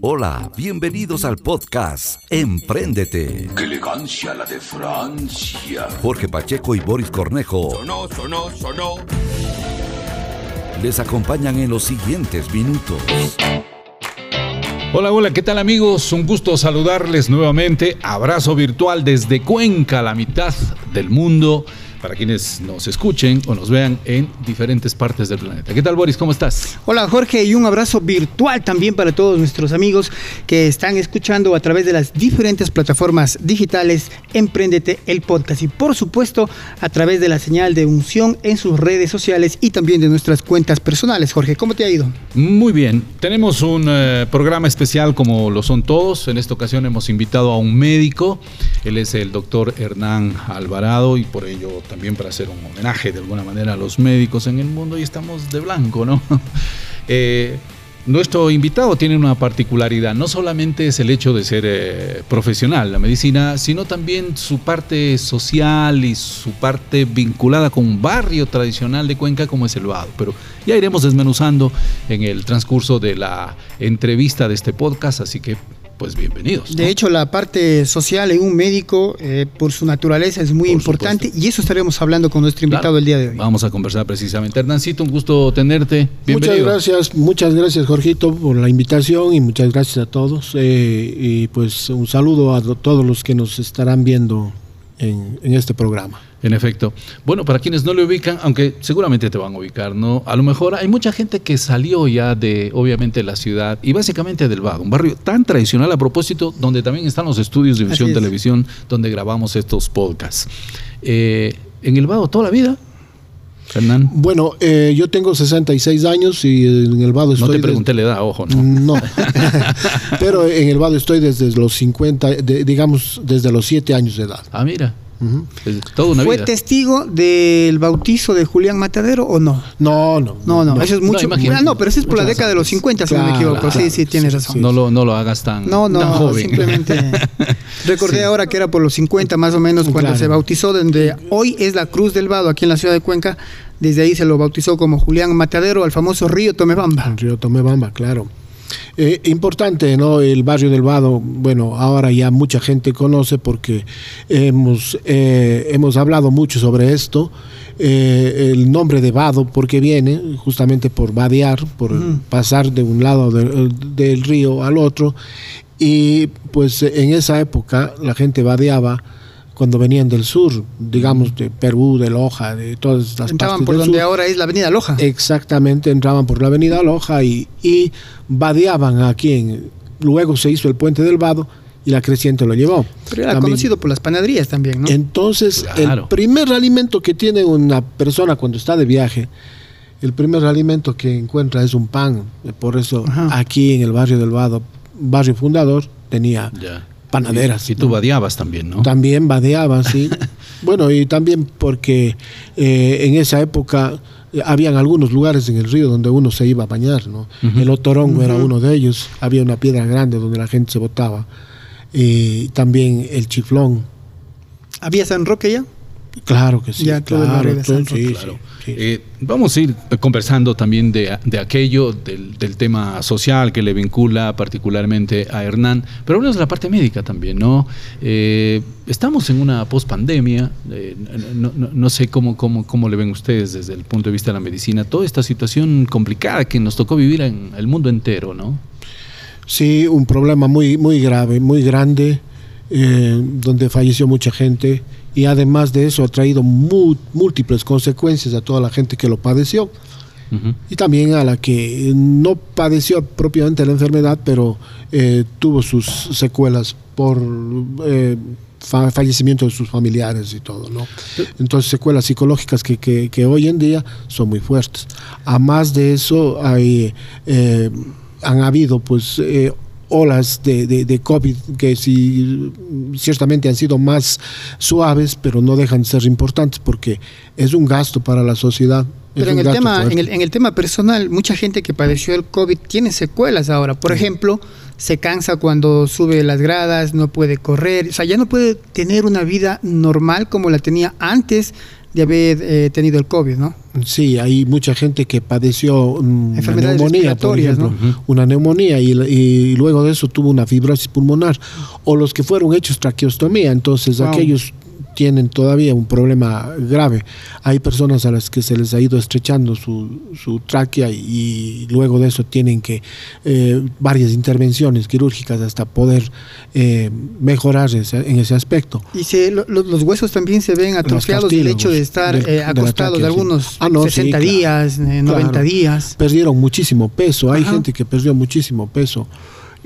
Hola, bienvenidos al podcast Empréndete. ¡Qué elegancia la de Francia! Jorge Pacheco y Boris Cornejo Sonó, sonó, sonó. les acompañan en los siguientes minutos. Hola, hola, ¿qué tal amigos? Un gusto saludarles nuevamente. Abrazo virtual desde Cuenca, la mitad del mundo, para quienes nos escuchen o nos vean en diferentes partes del planeta. ¿Qué tal, Boris? ¿Cómo estás? Hola Jorge y un abrazo virtual también para todos nuestros amigos que están escuchando a través de las diferentes plataformas digitales Emprendete el podcast y por supuesto a través de la señal de unción en sus redes sociales y también de nuestras cuentas personales. Jorge, ¿cómo te ha ido? Muy bien, tenemos un eh, programa especial como lo son todos. En esta ocasión hemos invitado a un médico. Él es el doctor Hernán Alvarado y por ello también para hacer un homenaje de alguna manera a los médicos en el mundo y estamos de blanco, ¿no? Eh, nuestro invitado tiene una particularidad, no solamente es el hecho de ser eh, profesional, la medicina, sino también su parte social y su parte vinculada con un barrio tradicional de Cuenca como es el Vado. Pero ya iremos desmenuzando en el transcurso de la entrevista de este podcast, así que pues bienvenidos. ¿no? De hecho, la parte social en un médico, eh, por su naturaleza, es muy Por importante supuesto. y eso estaremos hablando con nuestro invitado Claro. el día de hoy. Vamos a conversar precisamente. Hernancito, un gusto tenerte. Muchas gracias, muchas gracias Jorgito por la invitación y muchas gracias a todos. eh, y pues un saludo a do- todos los que nos estarán viendo en, en este programa. En efecto. Bueno, para quienes no le ubican, aunque seguramente te van a ubicar, ¿no? A lo mejor hay mucha gente que salió ya de, obviamente, la ciudad y básicamente del Vado, un barrio tan tradicional a propósito, donde también están los estudios de visión es. televisión, donde grabamos estos podcasts. Eh, ¿En el Vado toda la vida? Fernán, Bueno, eh, yo tengo 66 años y en el Vado no estoy... te des- pregunté la edad, ojo, ¿no? No, pero en el Vado estoy desde los 50, de- digamos, desde los 7 años de edad. Ah, mira, Ujú. es toda una ¿Fue vida. testigo del bautizo de Julián Matadero o no? No, no. No, no, eso es No, mucho. imagínate. ah, no, pero eso es por la década de los 50, si no me equivoco. sí, claro, sí, tienes sí, razón. sí. No lo, no lo hagas tan, No, no, tan joven. simplemente recordé ahora que era por los 50 más o menos cuando Claro. se bautizó, donde hoy es la Cruz del Vado, aquí en la ciudad de Cuenca. Desde ahí se lo bautizó como Julián Matadero al famoso río Tomebamba. El río Tomebamba, claro. Eh, importante, ¿no? El barrio del Vado, bueno, ahora ya mucha gente conoce porque hemos, eh, hemos hablado mucho sobre esto. Eh, el nombre de Vado, porque viene justamente por vadear, por pasar de un lado de- del río al otro. Y pues en esa época la gente vadeaba cuando venían del sur, digamos de Perú, de Loja, de todas las Entraban partes por del donde sur. ahora es la avenida Loja. Exactamente, entraban por la avenida Loja y, y vadeaban aquí. En, luego se hizo el puente del Vado y la creciente lo llevó. pero era También- conocido por las panaderías también, ¿no? Entonces, Claro. el primer alimento que tiene una persona cuando está de viaje, el primer alimento que encuentra es un pan. Por eso Ajá. aquí en el barrio del Vado, barrio fundador, tenía Ya. Panaderas. Y, y tú ¿no? vadeabas también, ¿no? También vadeaban, sí. bueno, y también porque eh, en esa época eh, habían algunos lugares en el río donde uno se iba a bañar, ¿no? El Otorongo era uno de ellos, había una piedra grande donde la gente se botaba. Y también el chiflón, ¿Había San Roque ya? claro que sí. Ya, todo el claro, de todo- San sí, Roque. sí, sí. Eh, vamos a ir conversando también de, de aquello, del, del tema social que le vincula particularmente a Hernán, pero hablamos de la parte médica también, ¿no? Eh, estamos en una pospandemia, eh, no, no- no sé cómo, cómo, cómo le ven ustedes desde el punto de vista de la medicina, toda esta situación complicada que nos tocó vivir en el mundo entero, ¿no? Sí, un problema muy, muy grave, muy grande, eh, donde falleció mucha gente y además de eso ha traído múltiples consecuencias a toda la gente que lo padeció y también a la que no padeció propiamente la enfermedad, pero eh, tuvo sus secuelas por eh, fa- fallecimiento de sus familiares y todo, ¿no? Entonces secuelas psicológicas que, que- que hoy en día son muy fuertes. A más de eso hay, eh, han habido pues eh, olas de, de- de COVID que sí ciertamente han sido más suaves, pero no dejan de ser importantes porque es un gasto para la sociedad. Pero en el, tema, en, el, en el tema personal, mucha gente que padeció el COVID tiene secuelas ahora. Por ejemplo, se cansa cuando sube las gradas, no puede correr, o sea, ya no puede tener una vida normal como la tenía antes de haber eh, tenido el COVID, ¿no? Sí, hay mucha gente que padeció mm, una Enfermedades neumonía, por respiratorias, ejemplo, una neumonía y, y luego de eso tuvo una fibrosis pulmonar, o los que fueron hechos traqueostomía, entonces Wow. aquellos tienen todavía un problema grave. Hay personas a las que se les ha ido estrechando su, su tráquea y, luego de eso tienen que eh, varias intervenciones quirúrgicas hasta poder eh, mejorar ese- en ese aspecto. Y se, lo- lo- los huesos también se ven atrofiados del hecho de estar del- eh, de acostados sí. algunos Ah, no, sí, 60 claro. días, eh, 90 Claro. días. perdieron muchísimo peso. Hay Ajá. gente que perdió muchísimo peso.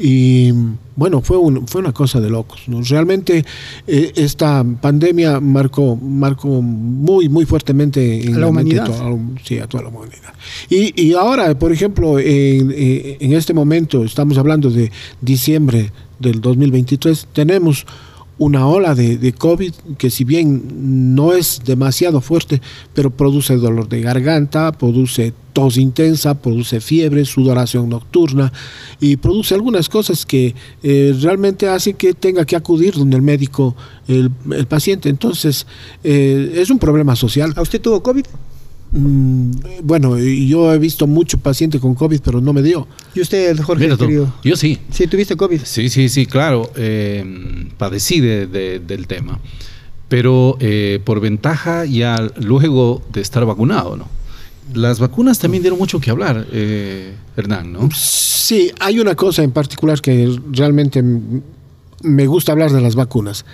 Y bueno, fue, un- fue una cosa de locos. ¿no? Realmente eh, esta pandemia marcó, marcó muy, muy fuertemente en la mente humanidad. la- sí, a toda la humanidad. Y, y ahora, por ejemplo, en, eh, en este momento, estamos hablando de diciembre del 2023, tenemos una ola de, COVID que si bien no es demasiado fuerte, pero produce dolor de garganta, produce tos intensa, produce fiebre, sudoración nocturna y produce algunas cosas que eh, realmente hacen que tenga que acudir donde el médico, el, el paciente. Entonces, eh, es un problema social. ¿A usted tuvo COVID? Mm, bueno, yo he visto mucho paciente con COVID, pero no me dio. ¿Y usted, Jorge, Mira querido? yo sí. Sí, tuviste COVID. Sí, sí, sí, claro. eh, padecí de- de- del tema. Pero eh, por ventaja ya luego de estar vacunado, ¿no? Las vacunas también dieron mucho que hablar, eh, Hernán, ¿no? Sí, hay una cosa en particular que realmente me gusta hablar de las vacunas.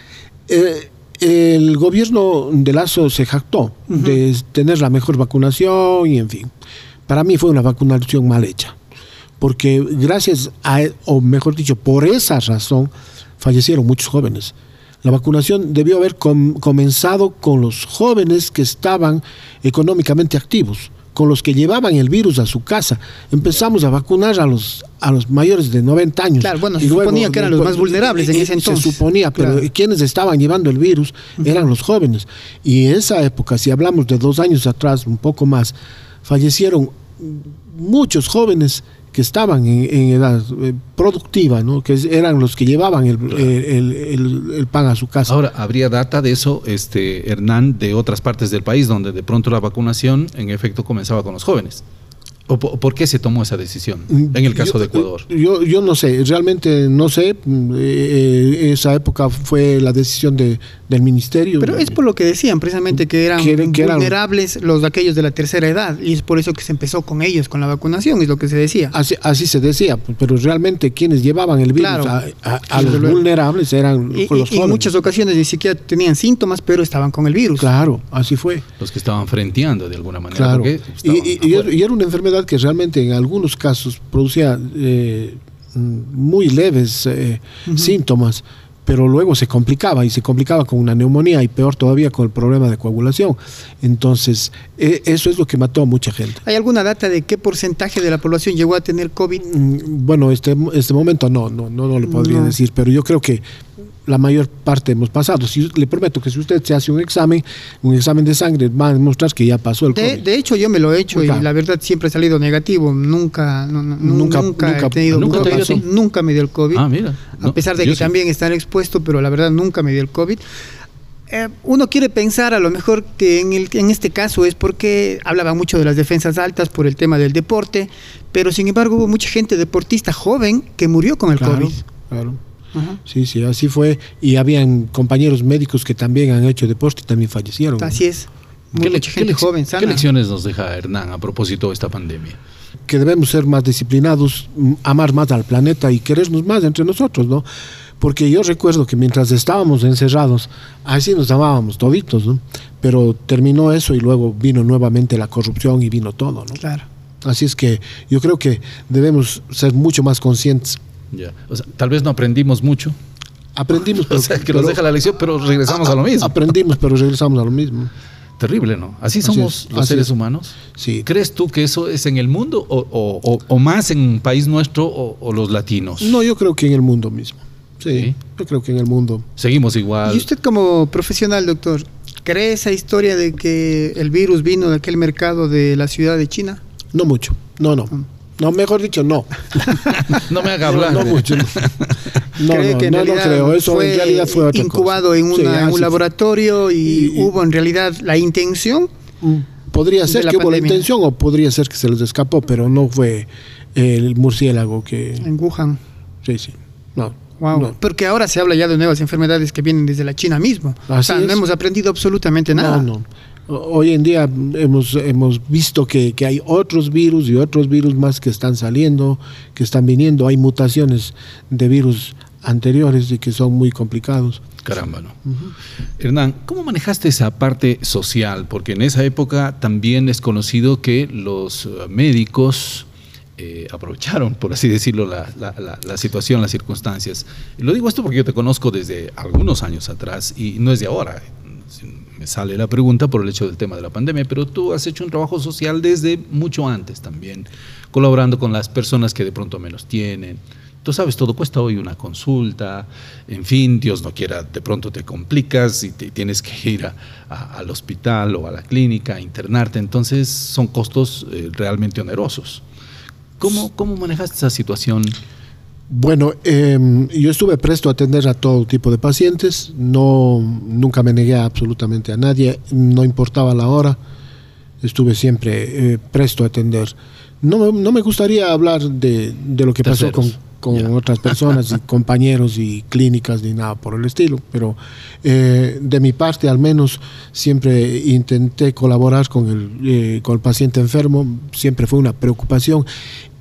Eh, el gobierno de Lazo se jactó de tener la mejor vacunación y en fin. Para mí fue una vacunación mal hecha. Porque gracias a, o mejor dicho, por esa razón, fallecieron muchos jóvenes. La vacunación debió haber com- comenzado con los jóvenes que estaban económicamente activos, con los que llevaban el virus a su casa. Empezamos a vacunar a los, a los mayores de 90 años. Claro, bueno, se luego, suponía que eran los más vulnerables en eh, ese entonces. Se suponía, pero Claro. quienes estaban llevando el virus eran los jóvenes. Y en esa época, si hablamos de dos años atrás, un poco más, fallecieron muchos jóvenes que estaban en, en edad eh, productiva, ¿no? que eran los que llevaban el, el- el- el pan a su casa. Ahora, ¿habría data de eso, este, Hernán, de otras partes del país donde de pronto la vacunación en efecto comenzaba con los jóvenes? ¿O po- por qué se tomó esa decisión en el caso Yo- de Ecuador? Yo, yo no sé, realmente no sé. mm, eh, esa época fue la decisión de, del ministerio. Pero es por lo que decían precisamente que eran Que eran- que eran- vulnerables los de aquellos de la tercera edad y es por eso que se empezó con ellos, con la vacunación, es lo que se decía. Así, así se decía, pero realmente quienes llevaban el virus Claro. a, a- a Desde los luego. vulnerables eran Y, los y- y en jóvenes. muchas ocasiones ni siquiera tenían síntomas, pero estaban con el virus. Claro, así fue. Los que estaban frenteando de alguna manera. Claro. y era una enfermedad que realmente en algunos casos producía eh, muy leves eh, síntomas, pero luego se complicaba y se complicaba con una neumonía y peor todavía con el problema de coagulación. Entonces, eh, eso es lo que mató a mucha gente. ¿Hay alguna data de qué porcentaje de la población llegó a tener COVID? Mm, Bueno, este, este momento no, no, no, no le podría No. decir, pero yo creo que la mayor parte hemos pasado. Si, le prometo que si usted se hace un examen, un examen de sangre, va a demostrar que ya pasó el COVID. de hecho, yo me lo he hecho y la verdad siempre ha salido negativo. Nunca, no, no, Nunca- nunca, nunca- he tenido ¿Nunca te dio nunca me dio el COVID. Ah, mira. a pesar de que sí. también estar expuesto, pero la verdad nunca me dio el COVID. Eh, uno quiere pensar a lo mejor que en, el, en este caso es porque hablaba mucho de las defensas altas por el tema del deporte, pero sin embargo hubo mucha gente deportista joven que murió con el Claro, COVID. claro. Ajá. Sí, sí, así fue. Y habían compañeros médicos que también han hecho deporte y también fallecieron. Así es. ¿Qué, Mucha le- gente qué joven, qué sana. lecciones nos deja Hernán a propósito de esta pandemia? Que debemos ser más disciplinados, amar más al planeta y querernos más entre nosotros, ¿no? Porque yo recuerdo que mientras estábamos encerrados, así nos amábamos toditos, ¿no? Pero terminó eso y luego vino nuevamente la corrupción y vino todo, ¿no? Claro. Así es que yo creo que debemos ser mucho más conscientes. Ya. O sea, tal vez no aprendimos mucho. Aprendimos, O pero, sea, que pero- nos deja la lección, pero regresamos a, lo mismo. Aprendimos, pero regresamos a lo mismo. Terrible, ¿no? Así Así somos es, los así seres es. humanos. Sí. ¿Crees tú que eso es en el mundo o, o- o- o más en un país nuestro o, o los latinos? No, yo creo que en el mundo mismo. Sí, Sí. yo creo que en el mundo. Seguimos igual. ¿Y usted como profesional, doctor, cree esa historia de que el virus vino de aquel mercado de la ciudad de China? No mucho. No, no. No, mejor dicho, no. no me haga hablar. No, no mucho. No, no, ¿Cree no, que en no, creo. Eso fue en realidad fue otra incubado cosa. en, Sí, un laboratorio y, hubo en realidad la intención. Mm, Podría ser que hubo la intención o podría ser que se les escapó, pero no fue el murciélago que... En Wuhan. Sí, sí. No. Wow. no. Porque ahora se habla ya de nuevas enfermedades que vienen desde la China mismo. o sea, no es. hemos aprendido absolutamente nada. No, no. Hoy en día hemos, hemos visto que, que hay otros virus y otros virus más que están saliendo, que están viniendo. Hay mutaciones de virus anteriores y que son muy complicados. Caramba, ¿no? Hernán, ¿cómo manejaste esa parte social? Porque en esa época también es conocido que los eh, médicos eh, aprovecharon, por así decirlo, la, la- la- la situación, las circunstancias. Lo digo esto porque yo te conozco desde algunos años atrás y no es de ahora. Me sale la pregunta por el hecho del tema de la pandemia, pero tú has hecho un trabajo social desde mucho antes también, colaborando con las personas que de pronto menos tienen. Tú sabes, todo cuesta hoy una consulta, en fin, Dios no quiera, de pronto te complicas y te tienes que ir a- al hospital o a la clínica a internarte, entonces son costos eh, realmente onerosos. ¿Cómo, ¿Cómo manejaste esa situación? Bueno, eh, yo estuve presto a atender a todo tipo de pacientes, no, nunca me negué absolutamente a nadie, no importaba la hora, estuve siempre eh, presto a atender. No, me- no me gustaría hablar de, de lo que pasó con, con otras personas y compañeros y clínicas ni nada por el estilo, pero eh, de mi parte al menos siempre intenté colaborar con el, eh, con el paciente enfermo, siempre fue una preocupación.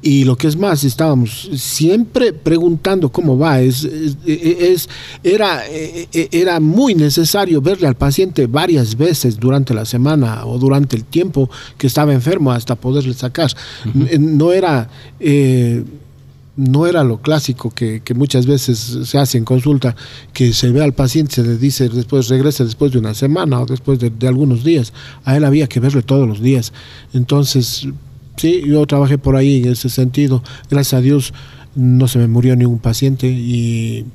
Y lo que es más, estábamos siempre preguntando cómo va. Es, es- es- era, eh, era muy necesario verle al paciente varias veces durante la semana o durante el tiempo que estaba enfermo hasta poderle sacar. No era... eh, no era lo clásico que, muchas veces se hace en consulta, que se ve al paciente, se le dice después, regrese después de una semana o después de, de algunos días. A él había que verle todos los días. Entonces, sí, yo trabajé por ahí en ese sentido. Gracias a Dios no se me murió ningún paciente y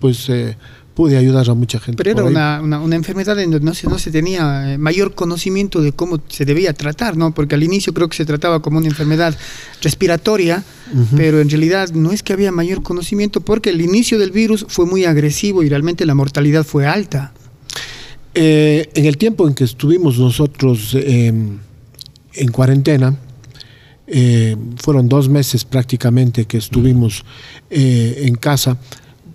pues eh, pude ayudar a mucha gente. Pero era una, una- una enfermedad en donde no se, no se tenía eh, mayor conocimiento de cómo se debía tratar, ¿no? Porque al inicio creo que se trataba como una enfermedad respiratoria, pero en realidad no es que había mayor conocimiento porque el inicio del virus fue muy agresivo y realmente la mortalidad fue alta. Eh, en el tiempo en que estuvimos nosotros eh, en cuarentena, eh, fueron dos meses prácticamente que estuvimos en casa,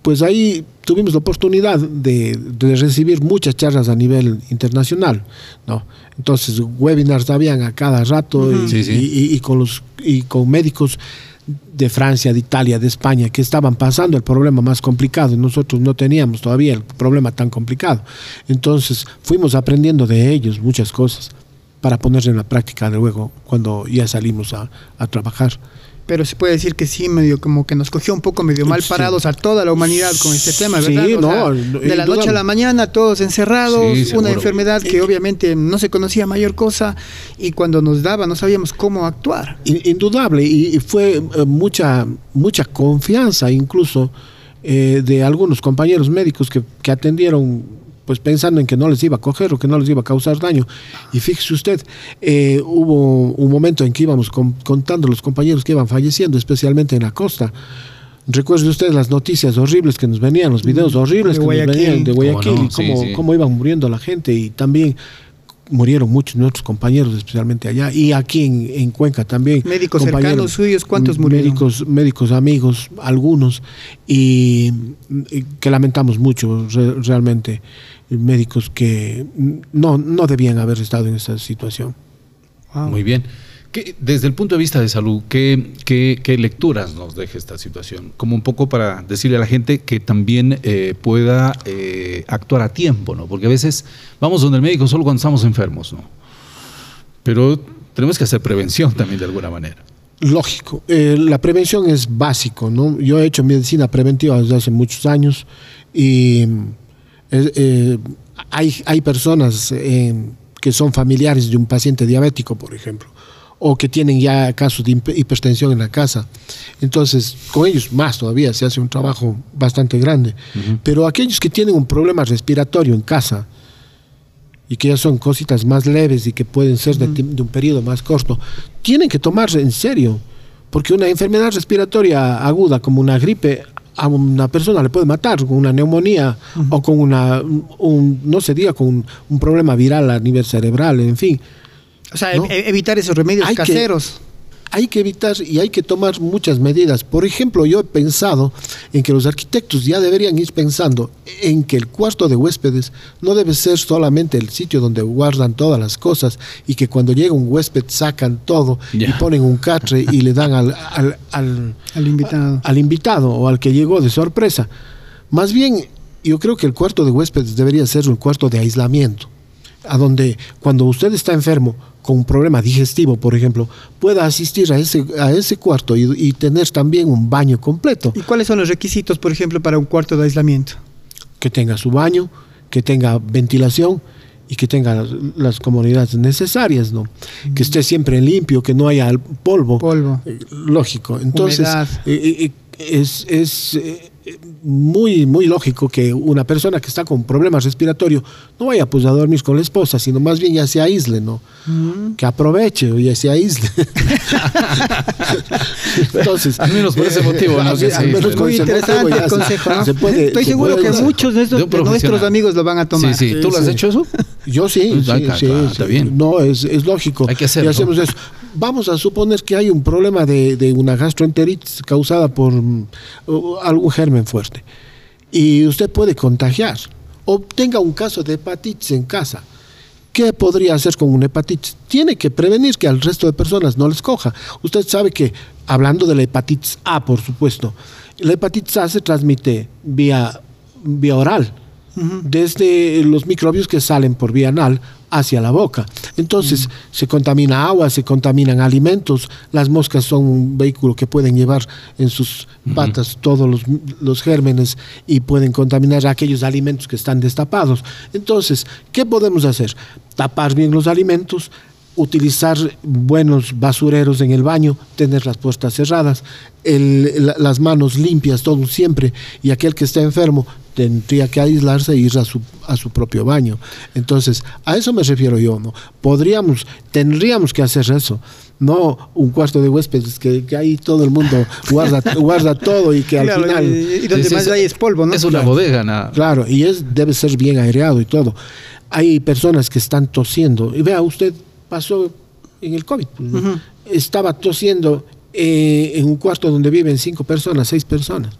pues ahí tuvimos la oportunidad de, de recibir muchas charlas a nivel internacional, ¿no? Entonces, webinars habían a cada rato y, Sí, sí. y- y- y con los, y con médicos de Francia, de Italia, de España, que estaban pasando el problema más complicado y nosotros no teníamos todavía el problema tan complicado. Entonces fuimos aprendiendo de ellos muchas cosas para poner en la práctica luego cuando ya salimos a, a trabajar. Pero se puede decir que sí, medio como que nos cogió un poco medio mal Sí. parados a toda la humanidad con este tema, Sí, ¿verdad? O no, sea, de la noche a la mañana, todos encerrados, Sí, una seguro. enfermedad que obviamente no se conocía mayor cosa y cuando nos daba no sabíamos cómo actuar. In- Indudable, y, y fue eh, mucha, mucha confianza incluso eh, de algunos compañeros médicos que, que atendieron pues pensando en que no les iba a coger o que no les iba a causar daño. Y fíjese usted, eh, hubo un momento en que íbamos con- contando los compañeros que iban falleciendo, especialmente en la costa. Recuerde usted las noticias horribles que nos venían, los videos horribles De que Guayaquil. nos venían de ¿Cómo Guayaquil no? y cómo, sí. cómo iban muriendo la gente y también murieron muchos de nuestros compañeros, especialmente allá, y aquí en, en Cuenca también. Médicos cercanos suyos, ¿cuántos murieron? Médicos, médicos amigos, algunos, y, y que lamentamos mucho re- realmente, médicos que no, no debían haber estado en esa situación. Wow. Muy bien. ¿Qué- desde el punto de vista de salud, ¿qué, qué, qué lecturas nos deja esta situación? Como un poco para decirle a la gente que también eh, pueda eh, actuar a tiempo, ¿no? Porque a veces vamos donde el médico solo cuando estamos enfermos, ¿no? Pero tenemos que hacer prevención también de alguna manera. Lógico, eh, la prevención es básico, ¿no? Yo he hecho medicina preventiva desde hace muchos años y eh, eh, hay, hay personas eh, que son familiares de un paciente diabético, por ejemplo, o que tienen ya casos de hiper- hipertensión en la casa. Entonces, con ellos más todavía se hace un trabajo bastante grande. Pero aquellos que tienen un problema respiratorio en casa, y que ya son cositas más leves y que pueden ser de, de un periodo más corto, tienen que tomarse en serio, Porque una enfermedad respiratoria aguda como una gripe a una persona le puede matar con una neumonía o con una, un, no se diga, con un, un problema viral a nivel cerebral, en fin. O sea, ¿No? e- evitar esos remedios Hay caseros. Hay que evitar y hay que tomar muchas medidas. Por ejemplo, yo he pensado en que los arquitectos ya deberían ir pensando en que el cuarto de huéspedes no debe ser solamente el sitio donde guardan todas las cosas y que cuando llega un huésped sacan todo y ponen un catre y le dan al, al- al- Al invitado. al invitado o al que llegó de sorpresa. Más bien, yo creo que el cuarto de huéspedes debería ser un cuarto de aislamiento, a donde cuando usted está enfermo con un problema digestivo, por ejemplo, pueda asistir a ese, a ese cuarto y, y tener también un baño completo, ¿Y cuáles son los requisitos, por ejemplo, para un cuarto de aislamiento? que tenga su baño, que tenga ventilación y que tenga las, las comodidades necesarias, ¿no? Que esté siempre limpio, que no haya polvo. Polvo. Eh, Lógico. Entonces, eh, eh, es, es, muy, muy lógico que una persona que está con problemas respiratorios no vaya pues a dormir con la esposa, sino más bien ya se aísle, ¿no? Que aproveche o ya se aísle. Entonces, Al menos por ese eh, motivo, ¿no? al- Que se al menos aísle. con Muy ese interesante motivo ya el se- consejo. ¿no? se puede- Estoy se seguro puede que usar. muchos de, estos- De nuestros amigos lo van a tomar. Sí, sí. ¿Tú lo has sí. hecho eso? Yo sí, Pues, sí, ah, claro, sí, claro, sí. está bien. No, es, es lógico. Hay que hacerlo. Y hacemos eso. Vamos a suponer que hay un problema de, una gastroenteritis causada por mm, algún germen fuerte. Y usted puede contagiar. O tenga un caso de hepatitis en casa. ¿Qué podría hacer con una hepatitis? Tiene que prevenir que al resto de personas no les coja. Usted sabe que, hablando de la hepatitis A, por supuesto, la hepatitis A se transmite vía, vía oral, desde los microbios que salen por vía anal hacia la boca. Entonces, se contamina agua, se contaminan alimentos, las moscas son un vehículo que pueden llevar en sus patas todos los, los gérmenes y pueden contaminar aquellos alimentos que están destapados. Entonces, ¿qué podemos hacer? Tapar bien los alimentos, utilizar buenos basureros en el baño, tener las puertas cerradas, el- la- las manos limpias, todo siempre, y aquel que está enfermo tendría que aislarse e ir a su, a su propio baño. Entonces, a eso me refiero yo, ¿no? Podríamos, tendríamos que hacer eso, no un cuarto de huéspedes que, que ahí todo el mundo guarda, guarda todo y que al final... y, y donde más hay es polvo, ¿no? Es una bodega, nada. Claro, y es, debe ser bien aireado y todo. Hay personas que están tosiendo. Y vea, usted pasó en el COVID. pues. Estaba tosiendo eh, en un cuarto donde viven cinco personas, seis personas.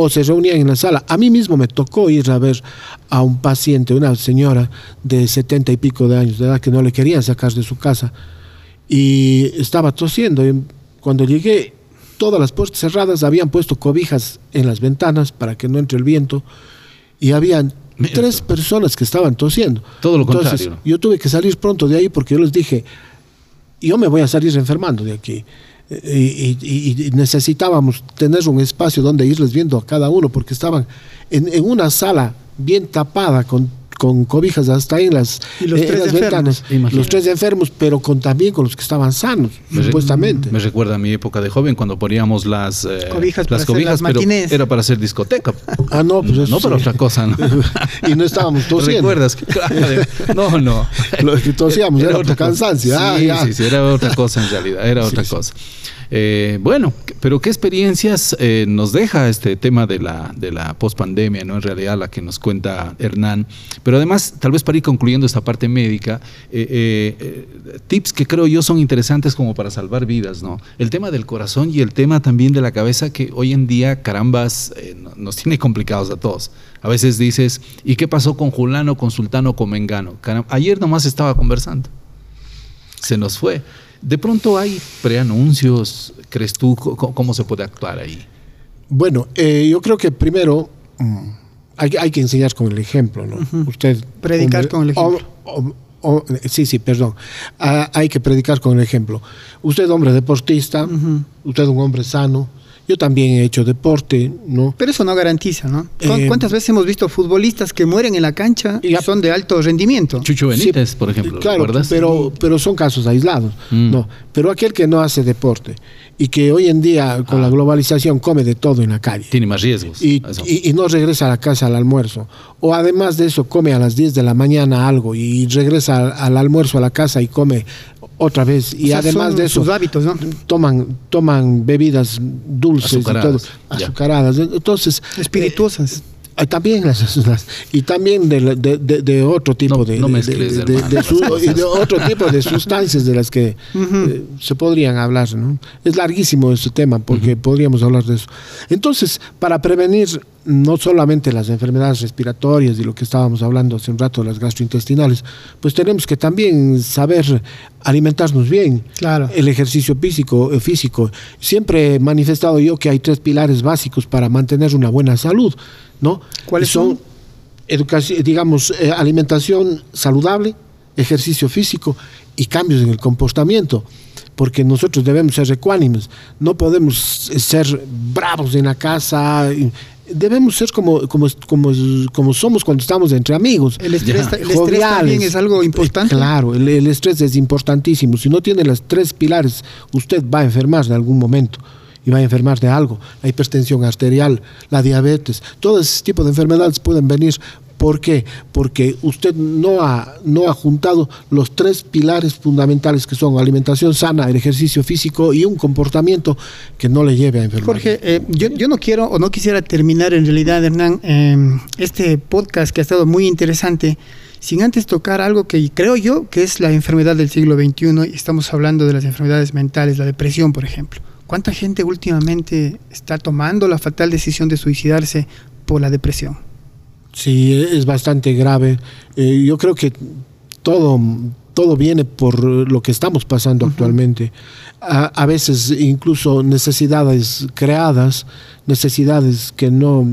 O se reunían en la sala. A mí mismo me tocó ir a ver a un paciente, una señora de setenta y pico de años de edad que no le querían sacar de su casa. Y estaba tosiendo. Y cuando llegué, todas las puertas cerradas habían puesto cobijas en las ventanas para que no entre el viento y habían Mira. tres personas que estaban tosiendo. Todo lo Entonces, contrario. yo tuve que salir pronto de ahí porque yo les dije, yo me voy a salir enfermando de aquí. Y, y- y necesitábamos tener un espacio donde irles viendo a cada uno porque estaban en, en una sala bien tapada con, con cobijas hasta ahí en las, Y los en tres las enfermos. ventanas. Imagínate. Los tres enfermos, pero con, también con los que estaban sanos, Me re- supuestamente. Me recuerda a mi época de joven cuando poníamos las eh, Cobijas para las cobijas, las pero era para hacer discoteca. Ah, no, pues eso no para sí. otra cosa, ¿no? y no estábamos tosiendo. ¿Recuerdas? claro, no, no. Lo que tosíamos era, otra cansancio. Ah, Sí, sí, sí, era otra cosa en realidad, era otra sí. cosa. Eh, bueno, pero ¿qué experiencias eh, nos deja este tema de la, de la pospandemia, ¿no? En realidad la que nos cuenta Hernán. Pero además, tal vez para ir concluyendo esta parte médica, eh, tips que creo yo son interesantes como para salvar vidas, ¿no? El tema del corazón y el tema también de la cabeza que hoy en día, carambas, no- nos tiene complicados a todos. A veces dices, ¿y qué pasó con Julano, con Sultano, con Mengano? Ayer nomás estaba conversando se nos fue. De pronto hay preanuncios, ¿crees tú cómo se puede actuar ahí? Bueno, eh, yo creo que primero mm, hay, hay que enseñar con el ejemplo, ¿no? Usted Predicar con el ejemplo. o- o- o- sí, sí, perdón. Ah, hay que predicar con el ejemplo. Usted hombre deportista, usted un hombre sano. Yo también he hecho deporte, ¿no? Pero eso no garantiza, ¿no? ¿Cu- Eh, ¿Cuántas veces hemos visto futbolistas que mueren en la cancha y Ya. son de alto rendimiento? Chucho Benítez, por ejemplo, Claro, ¿recuerdas? pero, pero son casos aislados. Mm. No, pero aquel que no hace deporte y que hoy en día con la globalización come de todo en la calle. Tiene más riesgos. y, eso. y- y no regresa a la casa al almuerzo. O además de eso, come a las 10 de la mañana algo y regresa al, al almuerzo a la casa y come otra vez. Y O sea, además de eso, sus hábitos, ¿no? toman, toman bebidas dulces Azucaradas, y todo, ya. azucaradas. Entonces, Espirituosas. Ah, También las, las- y también de, la- de- de- de otro tipo No- de, no de- mezcles, de- de- hermano, de su- las cosas. y de otro tipo de sustancias de las que eh, se podrían hablar ¿no? es larguísimo este tema porque podríamos hablar de eso entonces para prevenir no solamente las enfermedades respiratorias y lo que estábamos hablando hace un rato las gastrointestinales pues tenemos que también saber alimentarnos bien Claro. el ejercicio físico, eh, físico. Siempre he manifestado yo que hay tres pilares básicos para mantener una buena salud, ¿no? ¿Cuáles son? Educación, digamos, eh, alimentación saludable, ejercicio físico y cambios en el comportamiento. Porque nosotros debemos ser ecuánimes, no podemos eh, ser bravos en la casa, debemos ser como, como, como, como somos cuando estamos entre amigos. El estrés, el estrés también es algo importante. Claro, el, el estrés es importantísimo. Si no tiene los tres pilares, usted va a enfermar de algún momento y va a enfermar de algo. La hipertensión arterial, la diabetes, todo ese tipo de enfermedades pueden venir. ¿Por qué? Porque usted no ha, no ha juntado los tres pilares fundamentales que son alimentación sana, el ejercicio físico y un comportamiento que no le lleve a enfermar. Jorge, eh, yo, yo no quiero o no quisiera terminar en realidad, Hernán, eh, este podcast que ha estado muy interesante, sin antes tocar algo que creo yo que es la enfermedad del siglo XXI y estamos hablando de las enfermedades mentales, la depresión, por ejemplo. ¿Cuánta gente últimamente está tomando la fatal decisión de suicidarse por la depresión? Sí, es bastante grave. Eh, yo creo que todo, todo viene por lo que estamos pasando actualmente. A, a veces incluso necesidades creadas, necesidades que no,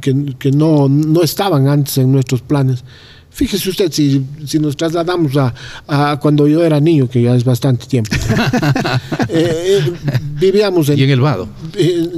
que, que no, no estaban antes en nuestros planes. Fíjese usted, si, si nos trasladamos a, a cuando yo era niño, que ya es bastante tiempo, eh, eh, vivíamos en... Y en el vado. eh,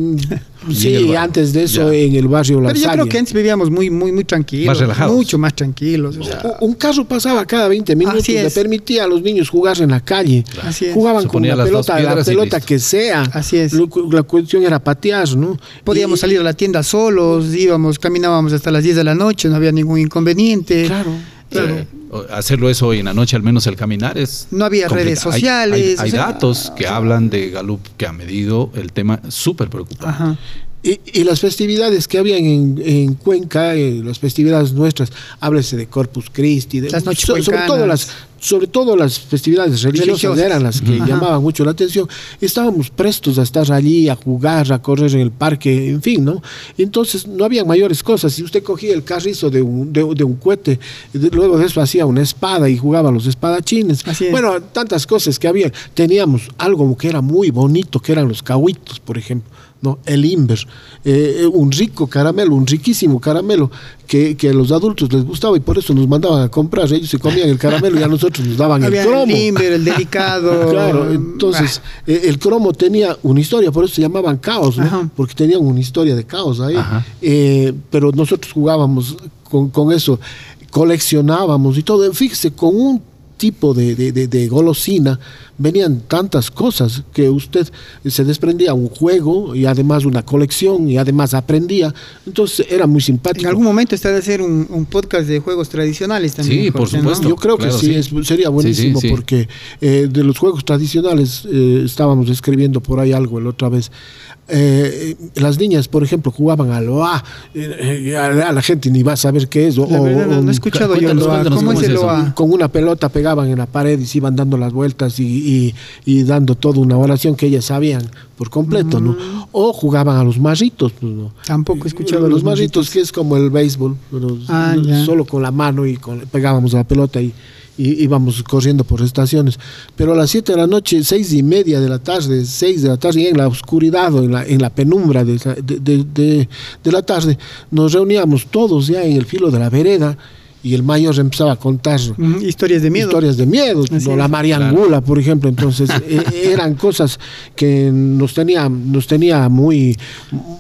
sí, antes de eso Ya. en el barrio La Pero yo creo que antes vivíamos muy, muy, muy tranquilos. Más relajados. Mucho más tranquilos. o sea, Un carro pasaba cada 20 minutos, Así le permitía a los niños jugar en la calle. Así es. Jugaban con la pelota, la y pelota que sea. Así es. Lo la cuestión era patear, ¿no? Podíamos Y- salir a la tienda solos, íbamos, caminábamos hasta las 10 de la noche, no había ningún inconveniente. Claro. Claro. Eh, hacerlo eso hoy en la noche, al menos el caminar, es. No había redes complicado. Sociales, Hay, hay o sea, datos que hablan de Galup que ha medido el tema súper preocupante. Ajá. Y, y las festividades que habían en, en Cuenca, eh, las festividades nuestras, háblese de Corpus Christi, de, Las noches sobre todo las sobre todo las festividades religiosas, Religiosas. eran las que Ajá. llamaban mucho la atención. Estábamos prestos a estar allí, a jugar, a correr en el parque, en fin, ¿no? Entonces no había mayores cosas. Si usted cogía el carrizo de un, de, de un cohete, de- luego de eso hacía una espada y jugaba los espadachines. Es. Bueno, tantas cosas que había. Teníamos algo que era muy bonito, que eran los cahuitos, por ejemplo. ¿No? El Inver, eh, un rico caramelo, un riquísimo caramelo que, que a los adultos les gustaba y por eso nos mandaban a comprar. Ellos se comían el caramelo y a nosotros nos daban Había el cromo. el limber, el delicado. Claro, entonces eh, el cromo tenía una historia, por eso se llamaban caos, porque tenían una historia de caos ahí. Eh, pero nosotros jugábamos con, con eso, coleccionábamos y todo. Fíjese, con un tipo de, de- de- de golosina venían tantas cosas que usted se desprendía un juego y además una colección y además aprendía. Entonces era muy simpático. En algún momento está de hacer un, un podcast de juegos tradicionales también. Sí, por Jorge, ¿no? supuesto. Yo creo Claro, que sí, sí. es- sería buenísimo Sí, sí, sí. porque eh, de los juegos tradicionales eh, estábamos escribiendo por ahí algo la otra vez. Eh, las niñas, por ejemplo, jugaban al Loa, eh, eh, a, la gente ni va a saber qué es. O, La verdad, no, o- no he escuchado yo el cuéntanos, ¿Cómo, ¿cómo es el? Loa? con una pelota pegaban en la pared y se iban dando las vueltas y, y- y dando toda una oración que ellas sabían por completo, ¿no? O jugaban a los marritos, ¿no? Tampoco he escuchado los, los marritos, que es como el béisbol, pero Ah, solo con la mano y con, pegábamos la pelota y, y íbamos corriendo por estaciones. Pero a las 7 de la noche, seis y media de la tarde, 6 de la tarde, y en la oscuridad o en la, en la penumbra de- de- de- de la tarde, nos reuníamos todos ya en el filo de la vereda y el mayor empezaba a contar Historias de miedo. historias de miedo, ¿no? la Mariangula, por ejemplo. Entonces, eh, eran cosas que nos tenía, nos tenía muy,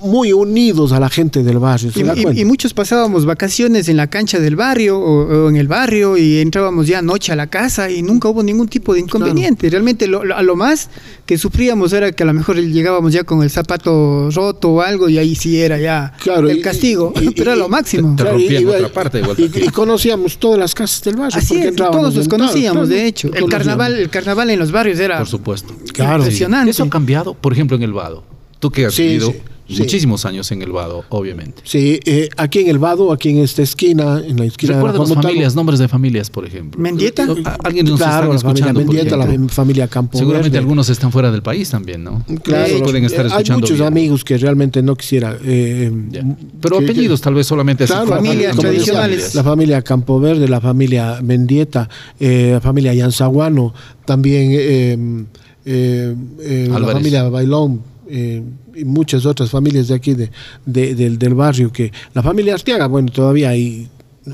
muy unidos a la gente del barrio. ¿se Y, da y- cuenta? y muchos pasábamos vacaciones en la cancha del barrio o, o en el barrio y entrábamos ya noche a la casa y nunca hubo ningún tipo de inconveniente. Realmente lo, lo- a lo más que sufríamos era que a lo mejor llegábamos ya con el zapato roto o algo y ahí sí era ya Claro, el castigo, y- y- pero era lo máximo. Te Claro, y- rompían y- otra parte igual y, también. y con conocíamos todas las casas del barrio. Así porque es, entrábamos todos los conocíamos, de hecho. El carnaval, el carnaval en los barrios era Por supuesto. Claro. impresionante. Eso ha cambiado, por ejemplo, en el Vado. Tú que has Sí, sí, sí. muchísimos años en el Vado, obviamente. Sí, eh, aquí en el Vado, aquí en esta esquina, en la esquina Recuerda de la las familias, nombres de familias, por ejemplo. Mendieta. Alguien nos Claro, está la familia escuchando. por Mendieta, la familia Campo Seguramente Verde. algunos están fuera del país también, ¿no? Claro, los- pueden estar eh, escuchando. Hay muchos bien. amigos que realmente no quisiera. eh, Ya. Pero que- que- apellidos, tal vez solamente. Claro, familias tradicionales. La familia Campoverde, la familia Mendieta, eh, la familia Yanzaguano, también eh, eh, eh, la familia Bailón. Eh, y muchas otras familias de aquí de, de- del, del barrio que la familia Arteaga bueno todavía hay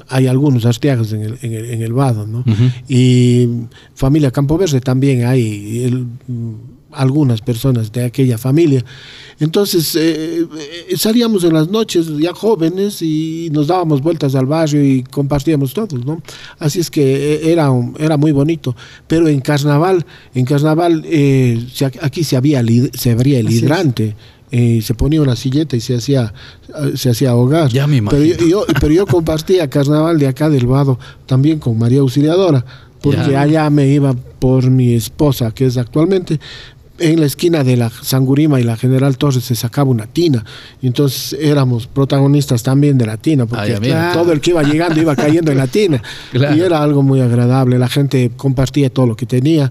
hay algunos arteagas en el, en el, en el Vado ¿no? Y familia Campoverde también hay el, algunas personas de aquella familia entonces eh, eh, salíamos en las noches ya jóvenes y nos dábamos vueltas al barrio y compartíamos todos, ¿no? Así es que eh, era, un- era muy bonito. Pero en carnaval, en carnaval eh, aquí se, había, se abría el Así es. hidrante. eh, se ponía una silleta y se hacía se hacía ahogar. Ya me pero, yo, pero yo compartía carnaval de acá del Vado también con María Auxiliadora, porque Ya. allá me iba por mi esposa, que es actualmente, en la esquina de la Sangurima y la General Torres se sacaba una tina. Y entonces éramos protagonistas también de la tina, porque mira. todo el que iba llegando iba cayendo en la tina. Claro. Y era algo muy agradable. La gente compartía todo lo que tenía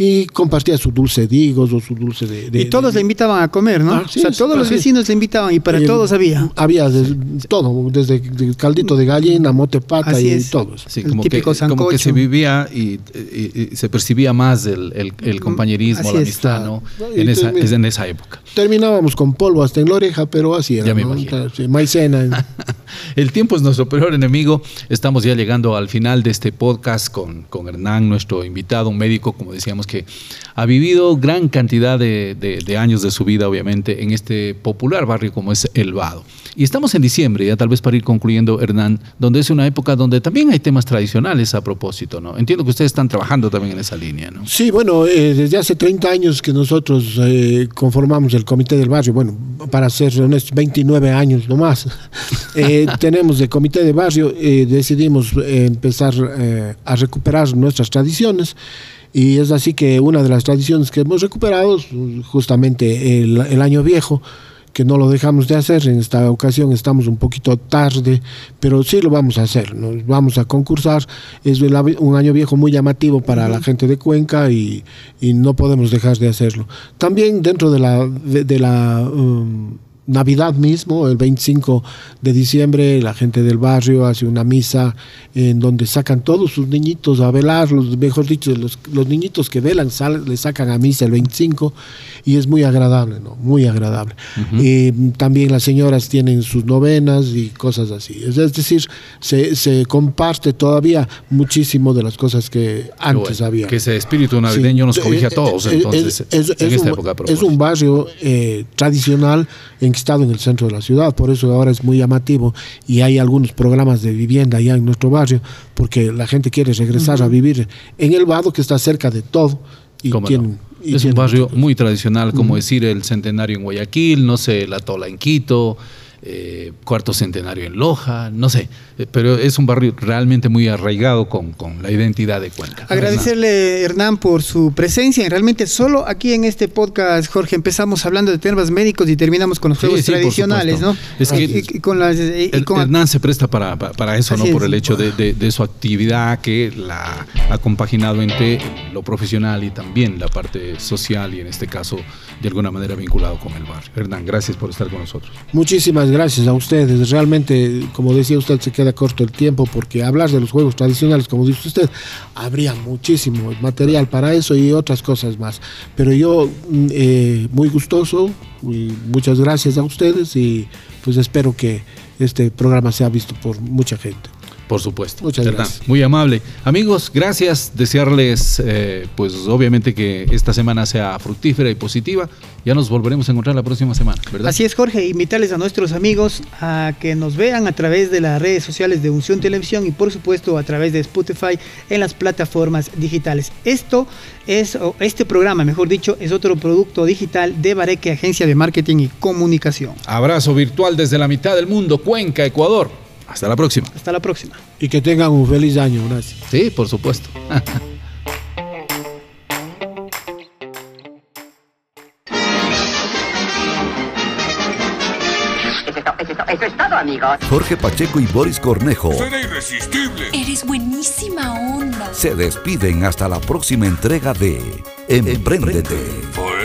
y compartía su dulce de higos o su dulce de... de- Y todos de- le invitaban a comer, ¿no? Así o sea, es, todos los vecinos le invitaban y para Eh, todos había. Había de- todo, desde de caldito de gallina, mote pata Así y es. todo. eso. Sí, El como que, típico como que se vivía y, y- y se percibía más el, el- el compañerismo, Así la es. amistad, ¿no? Y En esa, es en esa época. Terminábamos con polvo hasta en la oreja, pero así era. Ya me ¿no? imagino. Maicena. El tiempo es nuestro peor enemigo. Estamos ya llegando al final de este podcast con, con Hernán, nuestro invitado, un médico, como decíamos, que ha vivido gran cantidad de, de- de años de su vida, obviamente, en este popular barrio como es El Vado. Y estamos en diciembre, ya tal vez para ir concluyendo, Hernán, donde es una época donde también hay temas tradicionales a propósito, ¿no? Entiendo que ustedes están trabajando también en esa línea, ¿no? Sí, bueno, eh, desde hace 30 años que nosotros eh, conformamos el comité del barrio, bueno, para ser honestos, 29 años nomás. Eh, tenemos el comité de barrio, eh, decidimos empezar eh, a recuperar nuestras tradiciones. Y es así que una de las tradiciones que hemos recuperado justamente el, el año viejo, que no lo dejamos de hacer. En esta ocasión estamos un poquito tarde, pero sí lo vamos a hacer. Nos vamos a concursar. Es un año viejo muy llamativo para la gente de Cuenca y, y no podemos dejar de hacerlo. También dentro de la, de, de la um, Navidad mismo, el 25 de diciembre, la gente del barrio hace una misa en donde sacan todos sus niñitos a velar, los, mejor dicho, los, los niñitos que velan sal- le sacan a misa el 25 y es muy agradable, ¿no? Muy agradable. Y mm, también las señoras tienen sus novenas y cosas así. Es, es decir, se, se comparte todavía muchísimo de las cosas que antes Bueno, había. Que ese espíritu navideño nos Sí, cobija a eh, todos, eh, entonces, es, es- en es esta un, época. es un barrio eh, tradicional enquistado en el centro de la ciudad, por eso ahora es muy llamativo y hay algunos programas de vivienda allá en nuestro barrio, porque la gente quiere regresar a vivir en el Vado que está cerca de todo. Y ¿Cómo no? y es un barrio muy tradicional, como decir el centenario en Guayaquil, no sé, la Tola en Quito, eh, cuarto centenario en Loja, no sé, eh, pero es un barrio realmente muy arraigado con, con la identidad de Cuenca. Agradecerle, Hernán, por su presencia. Realmente solo aquí en este podcast, Jorge, empezamos hablando de temas médicos y terminamos con los juegos sí, tradicionales, ¿no? Es que y, y con las, y- y El- con- Hernán se presta para, para- eso, ¿no? Por el hecho de, de- de su actividad que la ha compaginado entre lo profesional y también la parte social y en este caso de alguna manera vinculado con el barrio. Hernán, gracias por estar con nosotros. Muchísimas gracias a ustedes. Realmente, como decía usted, se queda corto el tiempo porque hablar de los juegos tradicionales, como dice usted, habría muchísimo material para eso y otras cosas más. Pero yo, mm, eh, muy gustoso y muchas gracias a ustedes y pues espero que este programa sea visto por mucha gente. Por supuesto. Muchas gracias. Muy amable. Amigos, gracias. Desearles, eh, pues obviamente que esta semana sea fructífera y positiva. Ya nos volveremos a encontrar la próxima semana, ¿verdad? Así es, Jorge, invitarles a nuestros amigos a que nos vean a través de las redes sociales de Unción Televisión y por supuesto a través de Spotify en las plataformas digitales. Esto es, este programa, mejor dicho, es otro producto digital de Bareque, Agencia de Marketing y Comunicación. Abrazo virtual desde la mitad del mundo, Cuenca, Ecuador. Hasta la próxima. Hasta la próxima. Y que tengan un feliz año. Gracias. Sí, por supuesto. Eso es todo, amigos. Jorge Pacheco y Boris Cornejo Será irresistible. Eres buenísima onda. se despiden hasta la próxima entrega de Emprendete. Por